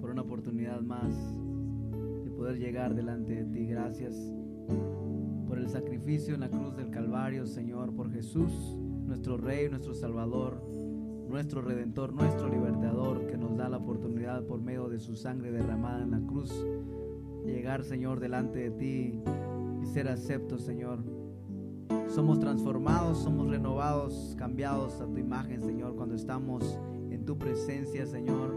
por una oportunidad más de poder llegar delante de ti. Gracias por el sacrificio en la cruz del Calvario, Señor, por Jesús, nuestro Rey, nuestro Salvador, nuestro Redentor, nuestro Libertador, que nos da la oportunidad por medio de su sangre derramada en la cruz, llegar, Señor, delante de ti y ser acepto, Señor. Somos transformados, somos renovados, cambiados a tu imagen, Señor, cuando estamos tu presencia, Señor.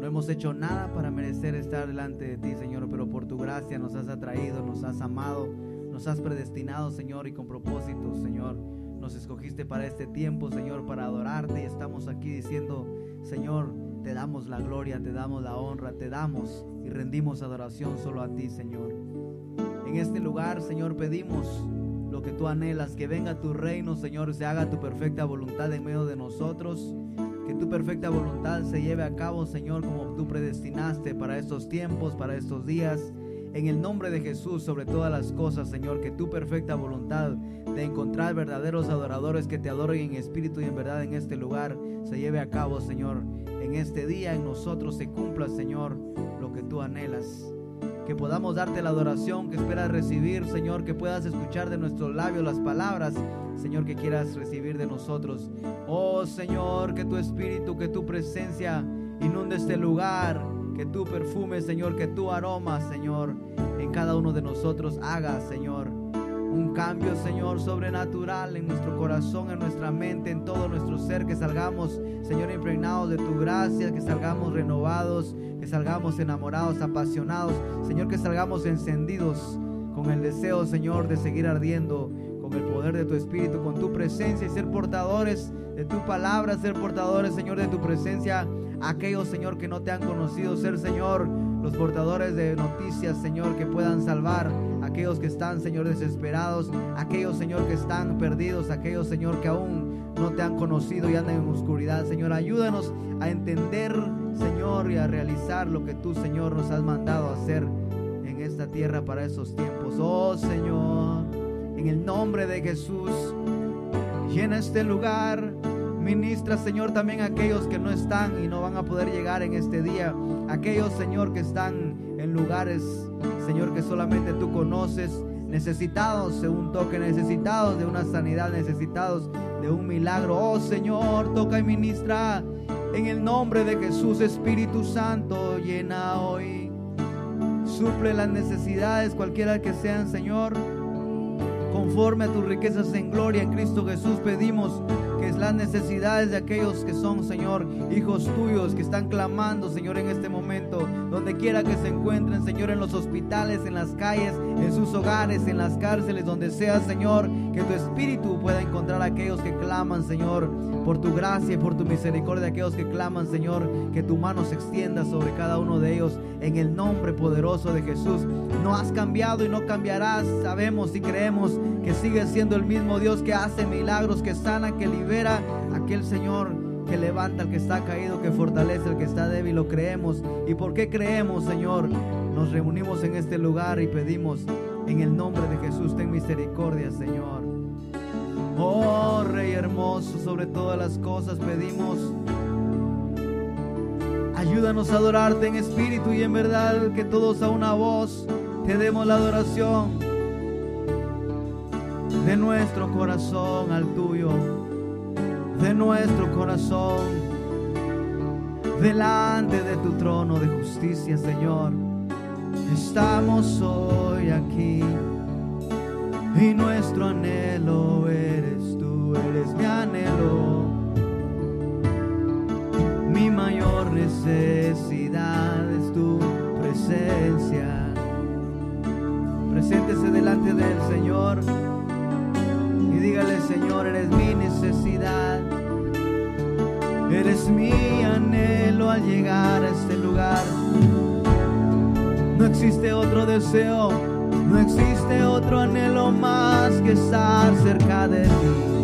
No hemos hecho nada para merecer estar delante de ti, Señor, pero por tu gracia nos has atraído, nos has amado, nos has predestinado, Señor, y con propósito, Señor. Nos escogiste para este tiempo, Señor, para adorarte y estamos aquí diciendo, Señor, te damos la gloria, te damos la honra, te damos y rendimos adoración solo a ti, Señor. En este lugar, Señor, pedimos lo que tú anhelas, que venga tu reino, Señor, se haga tu perfecta voluntad en medio de nosotros. Que tu perfecta voluntad se lleve a cabo, Señor, como tú predestinaste para estos tiempos, para estos días. En el nombre de Jesús, sobre todas las cosas, Señor, que tu perfecta voluntad de encontrar verdaderos adoradores que te adoren en espíritu y en verdad en este lugar se lleve a cabo, Señor. En este día en nosotros se cumpla, Señor, lo que tú anhelas que podamos darte la adoración que esperas recibir, Señor, que puedas escuchar de nuestros labios las palabras, Señor, que quieras recibir de nosotros. Oh Señor, que tu espíritu, que tu presencia inunde este lugar, que tu perfume, Señor, que tu aroma, Señor, en cada uno de nosotros haga, Señor, un cambio, Señor, sobrenatural en nuestro corazón, en nuestra mente, en todo nuestro ser, que salgamos, Señor, impregnados de tu gracia, que salgamos renovados, que salgamos enamorados, apasionados, Señor, que salgamos encendidos con el deseo, Señor, de seguir ardiendo con el poder de tu Espíritu, con tu presencia y ser portadores de tu palabra, ser portadores, Señor, de tu presencia. Aquellos, Señor, que no te han conocido, ser, Señor, los portadores de noticias, Señor, que puedan salvar aquellos que están, Señor, desesperados, aquellos, Señor, que están perdidos, aquellos, Señor, que aún no te han conocido y andan en oscuridad. Señor, ayúdanos a entender, Señor, y a realizar lo que tú, Señor, nos has mandado hacer en esta tierra para esos tiempos. Oh, Señor, en el nombre de Jesús, llena este lugar. Ministra, Señor, también aquellos que no están y no van a poder llegar en este día. Aquellos, Señor, que están en lugares, Señor, que solamente tú conoces. Necesitados de un toque, necesitados de una sanidad, necesitados de un milagro. Oh Señor, toca y ministra. En el nombre de Jesús, Espíritu Santo, llena hoy. Suple las necesidades, cualquiera que sean, Señor conforme a tus riquezas en gloria en Cristo Jesús pedimos que es las necesidades de aquellos que son, Señor, hijos tuyos que están clamando, Señor, en este momento, donde quiera que se encuentren, Señor, en los hospitales, en las calles, en sus hogares, en las cárceles, donde sea, Señor, que tu espíritu pueda encontrar a aquellos que claman, Señor, por tu gracia y por tu misericordia, aquellos que claman, Señor, que tu mano se extienda sobre cada uno de ellos. En el nombre poderoso de Jesús. No has cambiado y no cambiarás, sabemos y creemos que sigue siendo el mismo Dios que hace milagros, que sana, que libera, aquel Señor que levanta al que está caído, que fortalece al que está débil, lo creemos. ¿Y por qué creemos, Señor? Nos reunimos en este lugar y pedimos en el nombre de Jesús, ten misericordia, Señor. Oh Rey hermoso, sobre todas las cosas pedimos. Ayúdanos a adorarte en espíritu y en verdad, que todos a una voz te demos la adoración de nuestro corazón al tuyo, de nuestro corazón delante de tu trono de justicia, Señor. Estamos hoy aquí y nuestro anhelo eres tú, eres mi anhelo. Mi mayor necesidad es tu presencia. Preséntese delante del Señor y dígale, Señor, eres mi necesidad. Eres mi anhelo al llegar a este lugar. No existe otro deseo, no existe otro anhelo más que estar cerca de ti.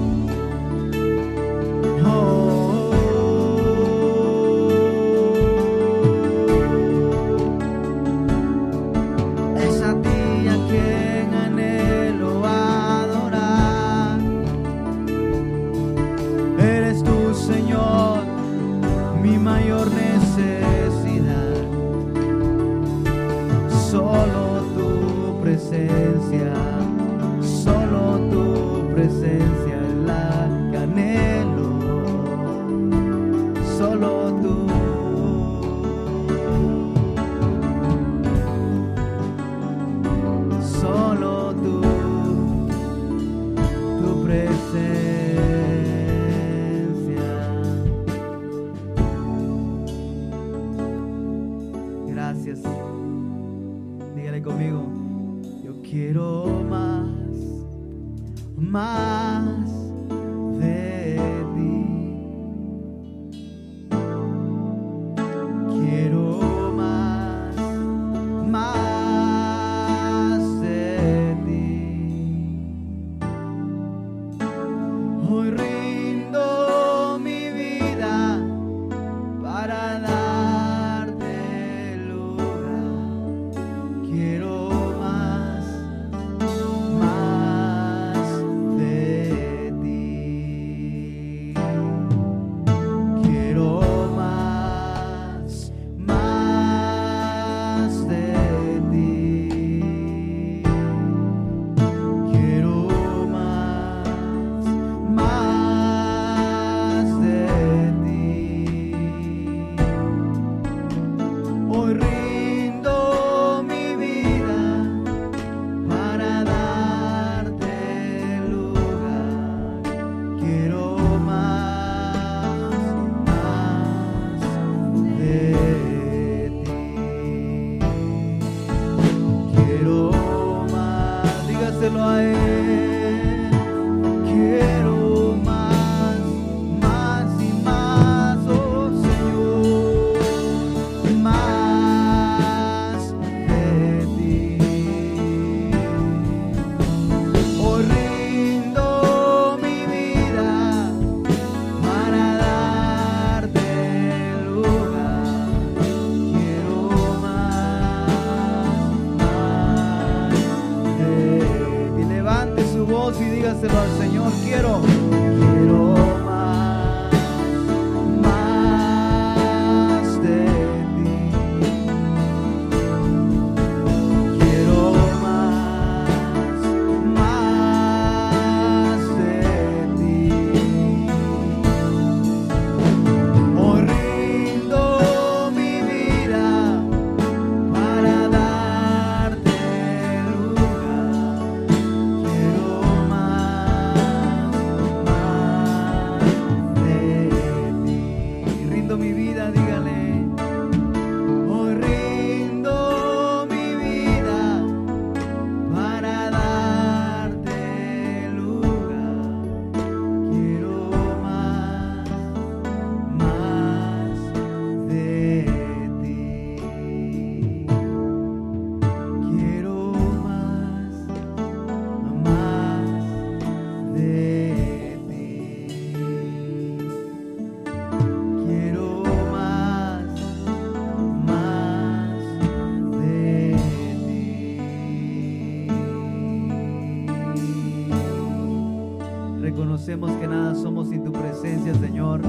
Reconocemos que nada somos sin tu presencia, Señor.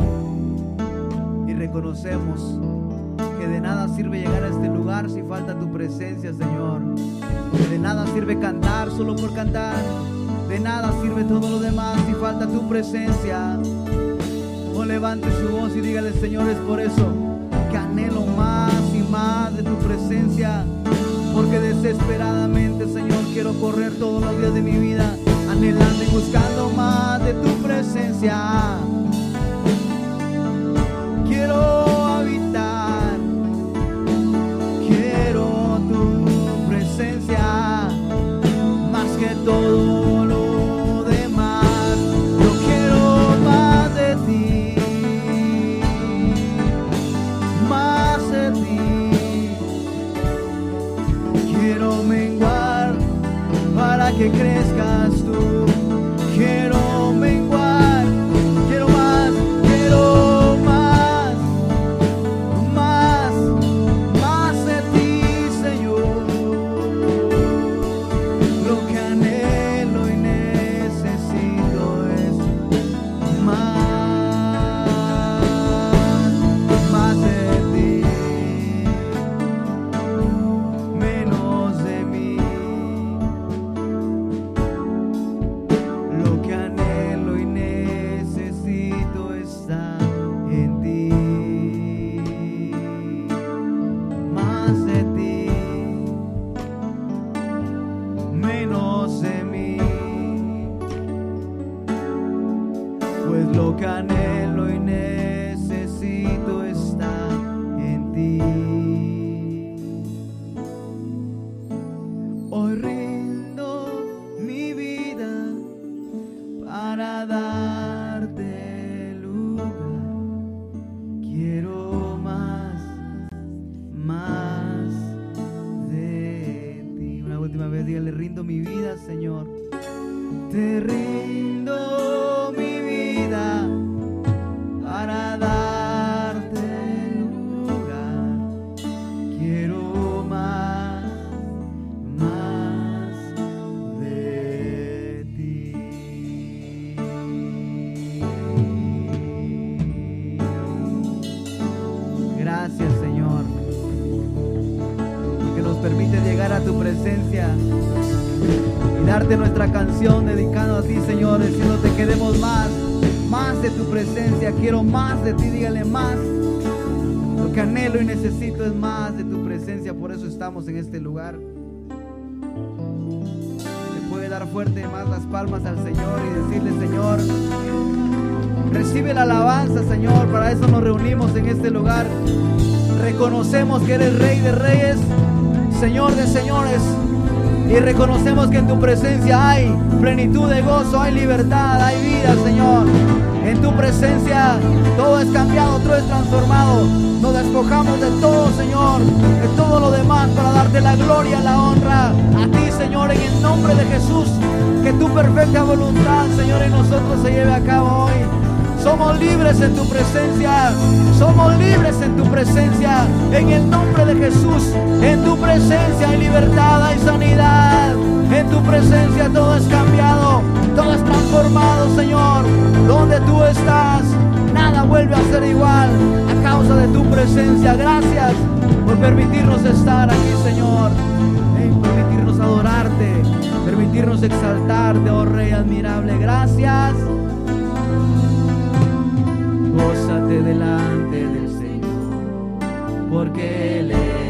Y reconocemos que de nada sirve llegar a este lugar si falta tu presencia, Señor. De nada sirve cantar solo por cantar. De nada sirve todo lo demás si falta tu presencia. O levante su voz y dígale, Señor, es por eso que anhelo más y más de tu presencia. Porque desesperadamente, Señor, quiero correr todos los días de mi vida anhelando y buscando más de tu presencia. Quiero por eso estamos en este lugar. Le puede dar fuerte más las palmas al Señor y decirle, Señor, recibe la alabanza, Señor. Para eso nos reunimos en este lugar. Reconocemos que eres Rey de Reyes, Señor de Señores. Y reconocemos que en tu presencia hay plenitud de gozo, hay libertad, hay vida, Señor. En tu presencia todo es cambiado, todo es transformado. Nos despojamos de todo, Señor, de todo lo demás para darte la gloria, la honra a ti, Señor, en el nombre de Jesús. Que tu perfecta voluntad, Señor, en nosotros se lleve a cabo hoy. Somos libres en tu presencia. Somos libres en tu presencia. En el nombre de Jesús. En tu presencia hay libertad, hay sanidad. En tu presencia todo es cambiado. Todo es transformado, Señor. Donde tú estás, nada vuelve a ser igual a causa de tu presencia. Gracias por permitirnos estar aquí, Señor. Permitirnos adorarte. Permitirnos exaltarte, oh Rey admirable. Gracias. Gózate delante del Señor, porque Él es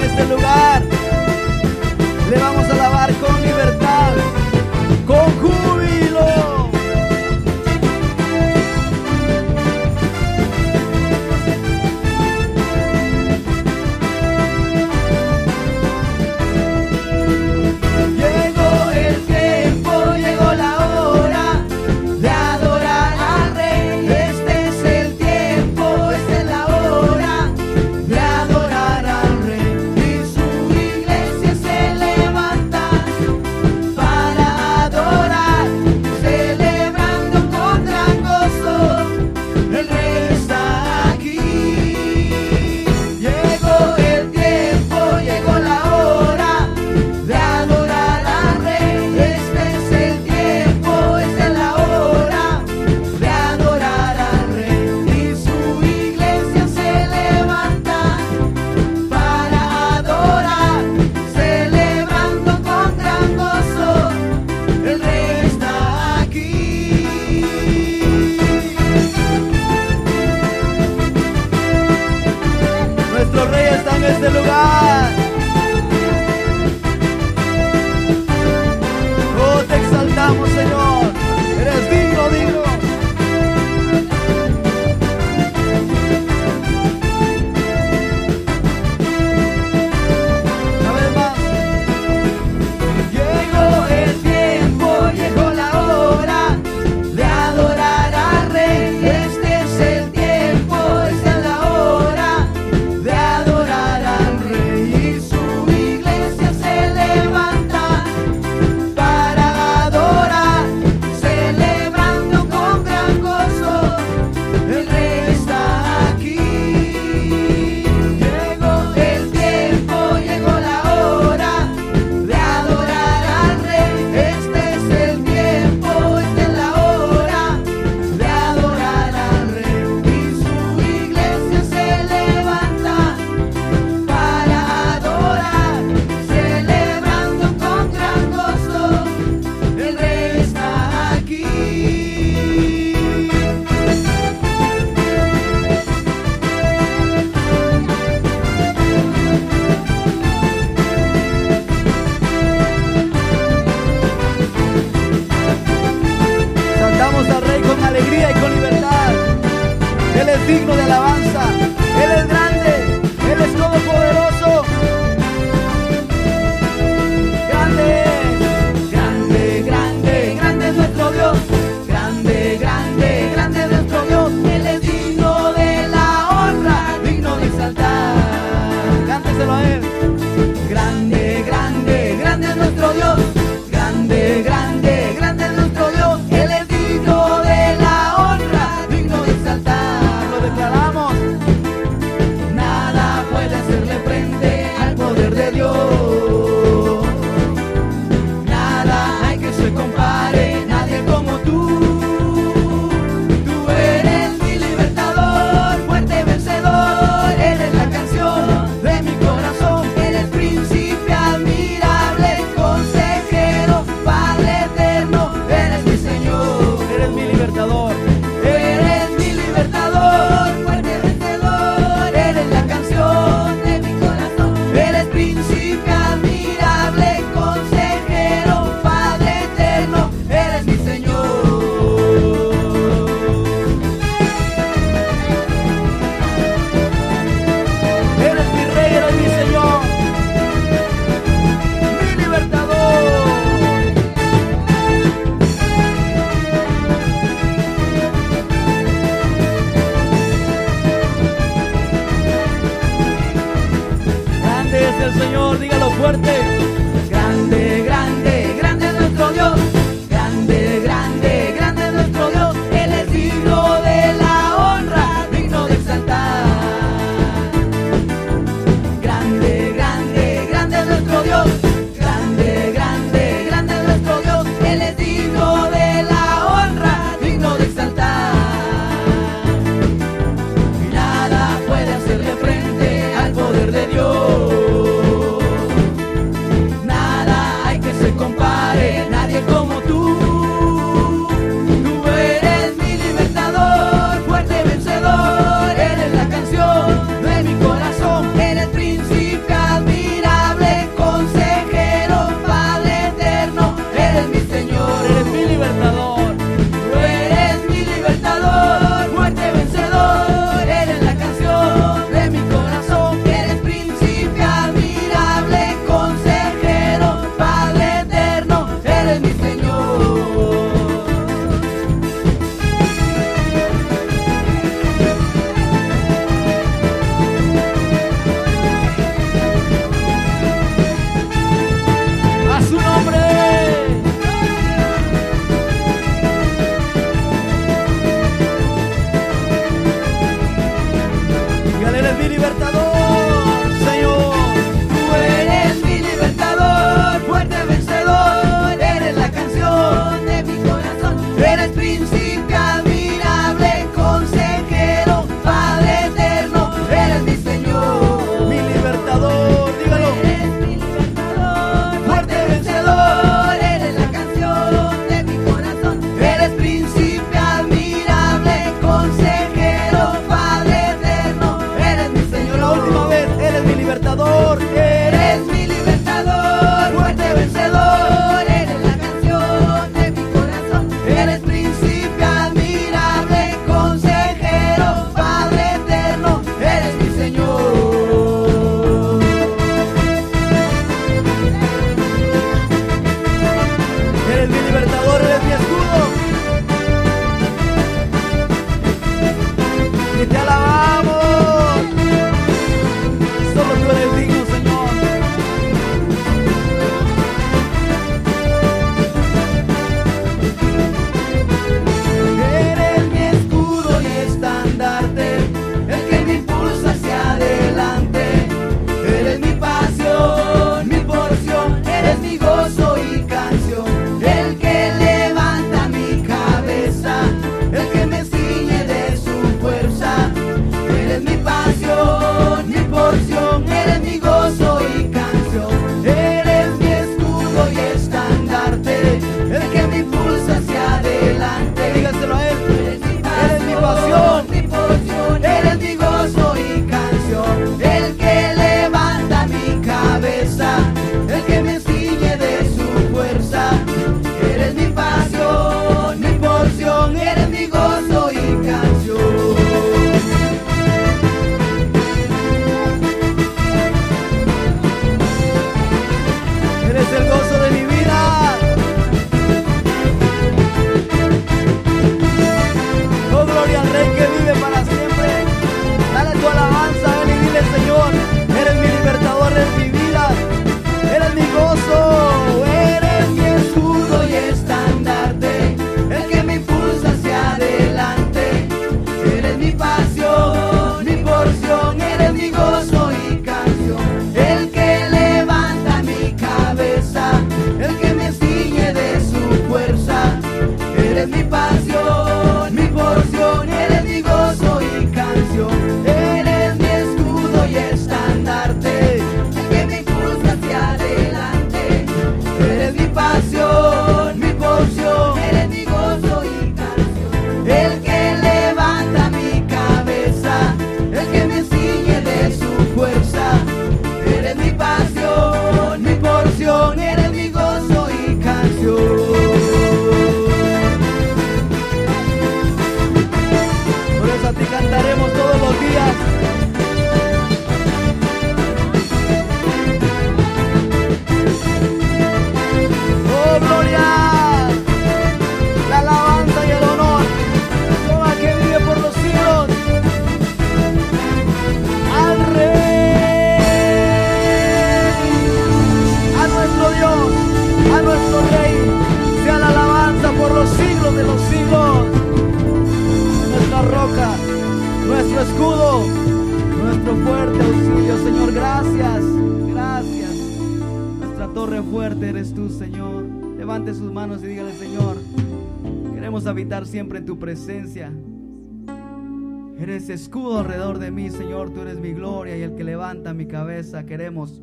Jesús escudo, nuestro fuerte auxilio, Señor. Gracias, gracias. Nuestra torre fuerte eres tú, Señor. Levante sus manos y dígale, Señor, queremos habitar siempre en tu presencia. Eres escudo alrededor de mí, Señor. Tú eres mi gloria y el que levanta mi cabeza. Queremos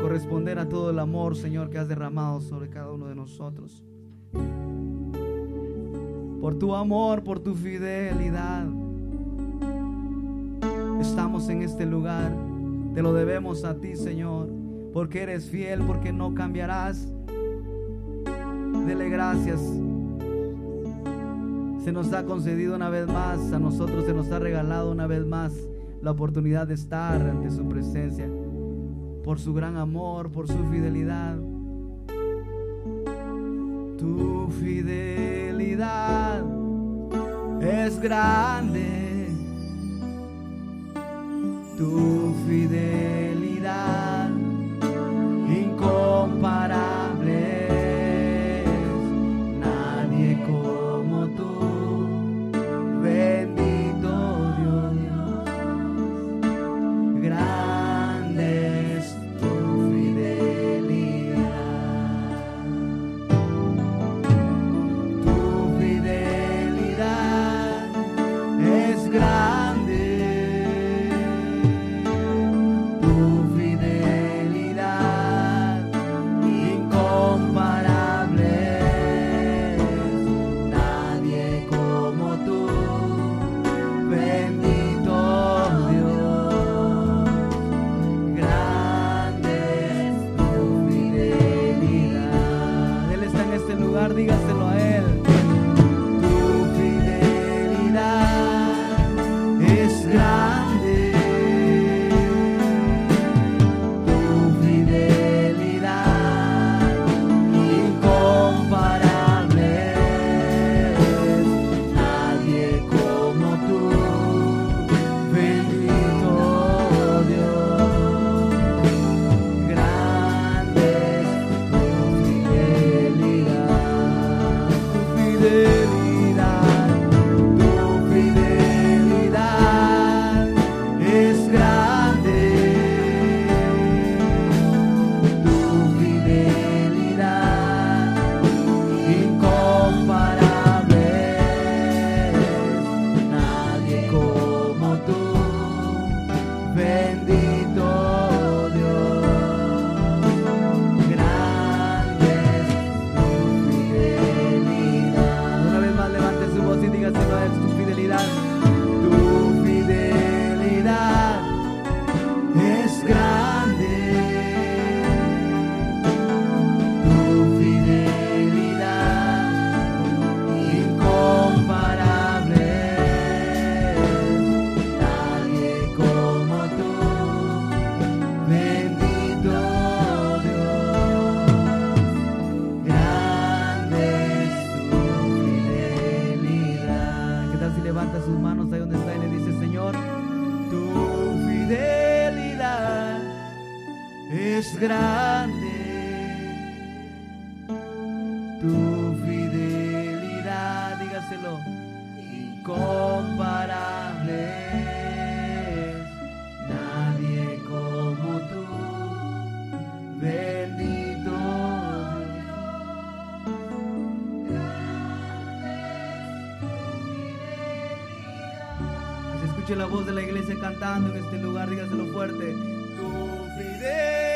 corresponder a todo el amor, Señor, que has derramado sobre cada uno de nosotros por tu amor, por tu fidelidad. En este lugar, te lo debemos a ti, Señor, porque eres fiel, porque no cambiarás. Dele gracias. Se nos ha concedido una vez más, a nosotros se nos ha regalado una vez más la oportunidad de estar ante su presencia, por su gran amor, por su fidelidad. Tu fidelidad es grande. Tu fidelidad incomparable. Es grande. Tu fidelidad, dígaselo. incomparable. Nadie como tú. Bendito se escuche la voz de la iglesia cantando en este lugar, dígaselo fuerte. Tu fidelidad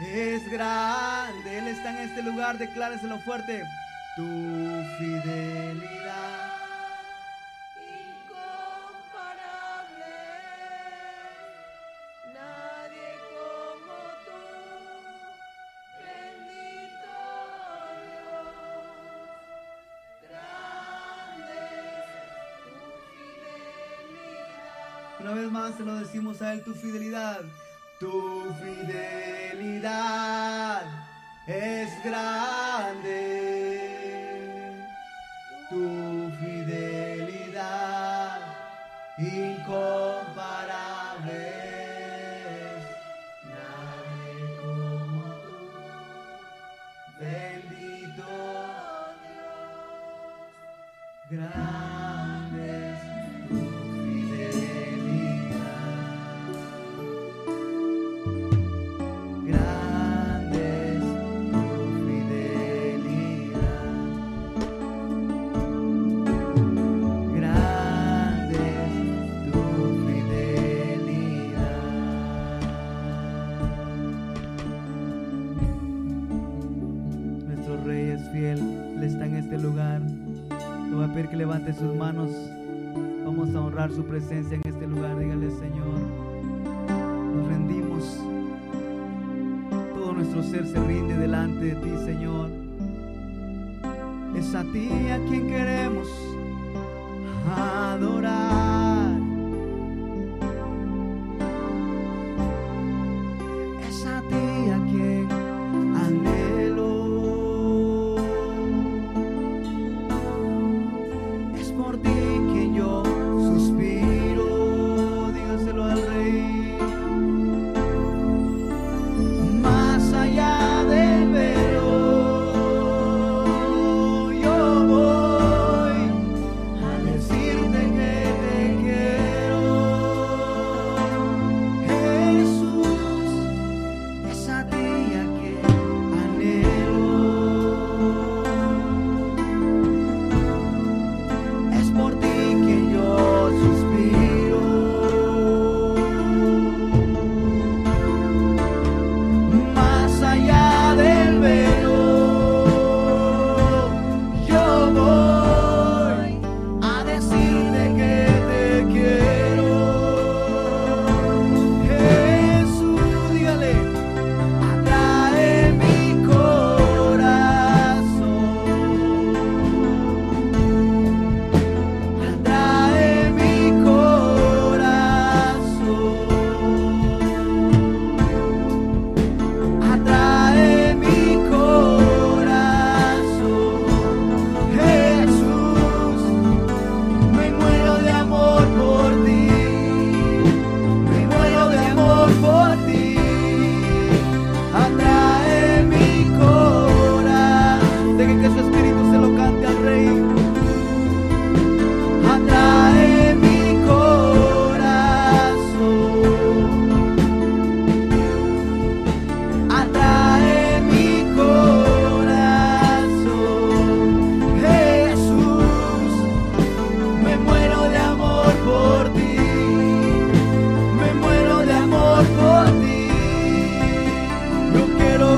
es grande. Él está en este lugar, decláreselo fuerte. Tu fidelidad incomparable, nadie como tú, bendito Dios, grande tu fidelidad. Una vez más se lo decimos a él, tu fidelidad. Tu fidelidad es grande. Tu fidelidad incomparable. Nadie como tú. Bendito Dios. Grande Vamos a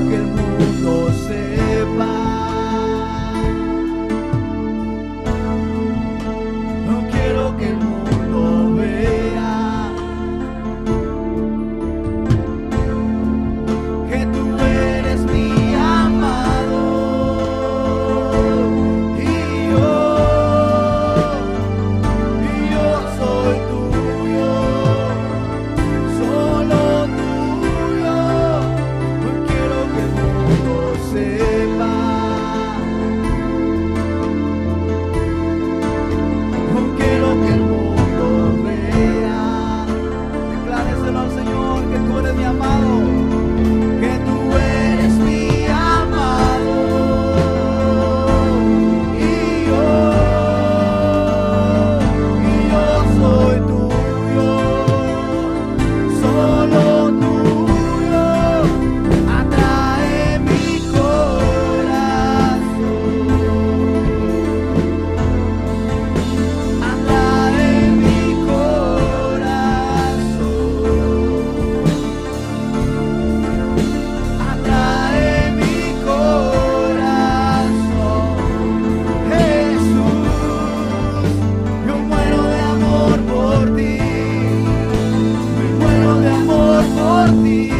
que el mundo se por.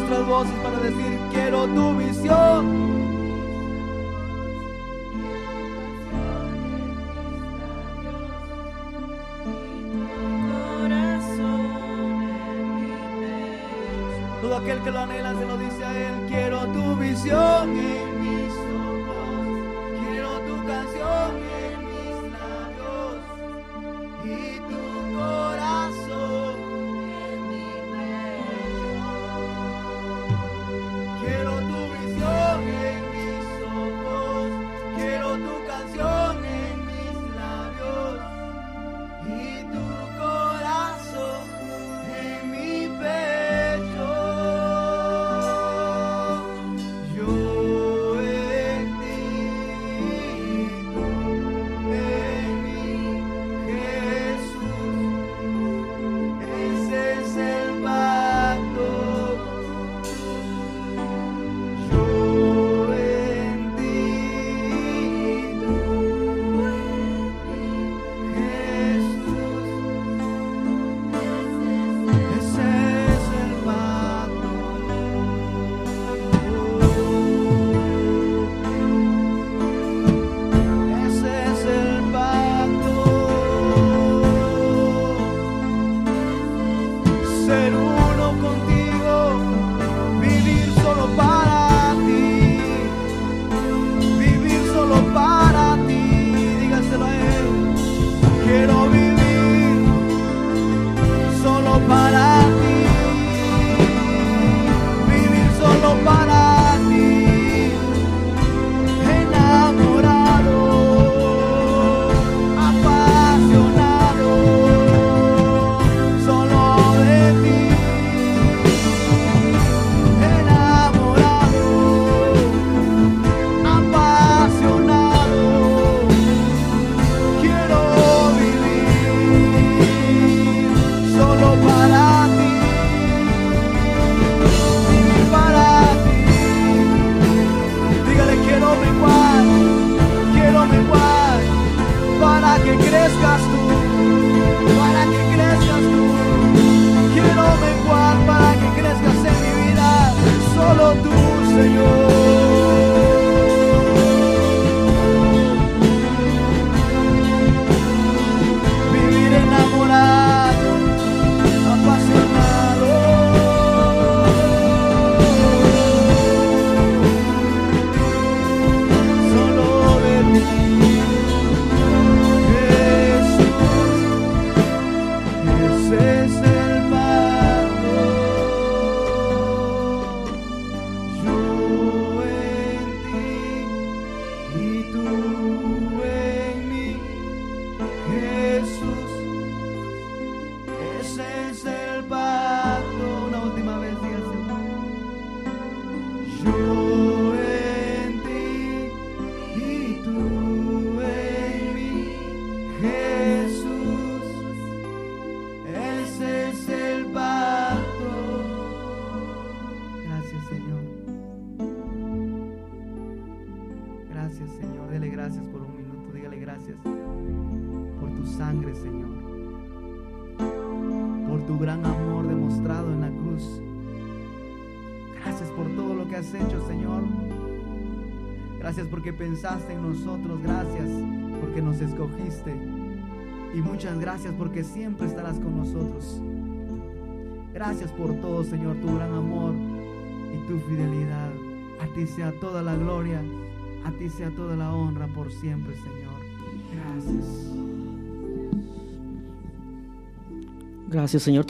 nuestras voces para decir quiero tu visión. Todo aquel que lo anhela se lo dice a él, quiero tu visión. Nosotros. Gracias porque nos escogiste. Y muchas gracias porque siempre estarás con nosotros. Gracias por todo, Señor, tu gran amor y tu fidelidad. A ti sea toda la gloria, a ti sea toda la honra por siempre, Señor. Gracias. Gracias, Señor.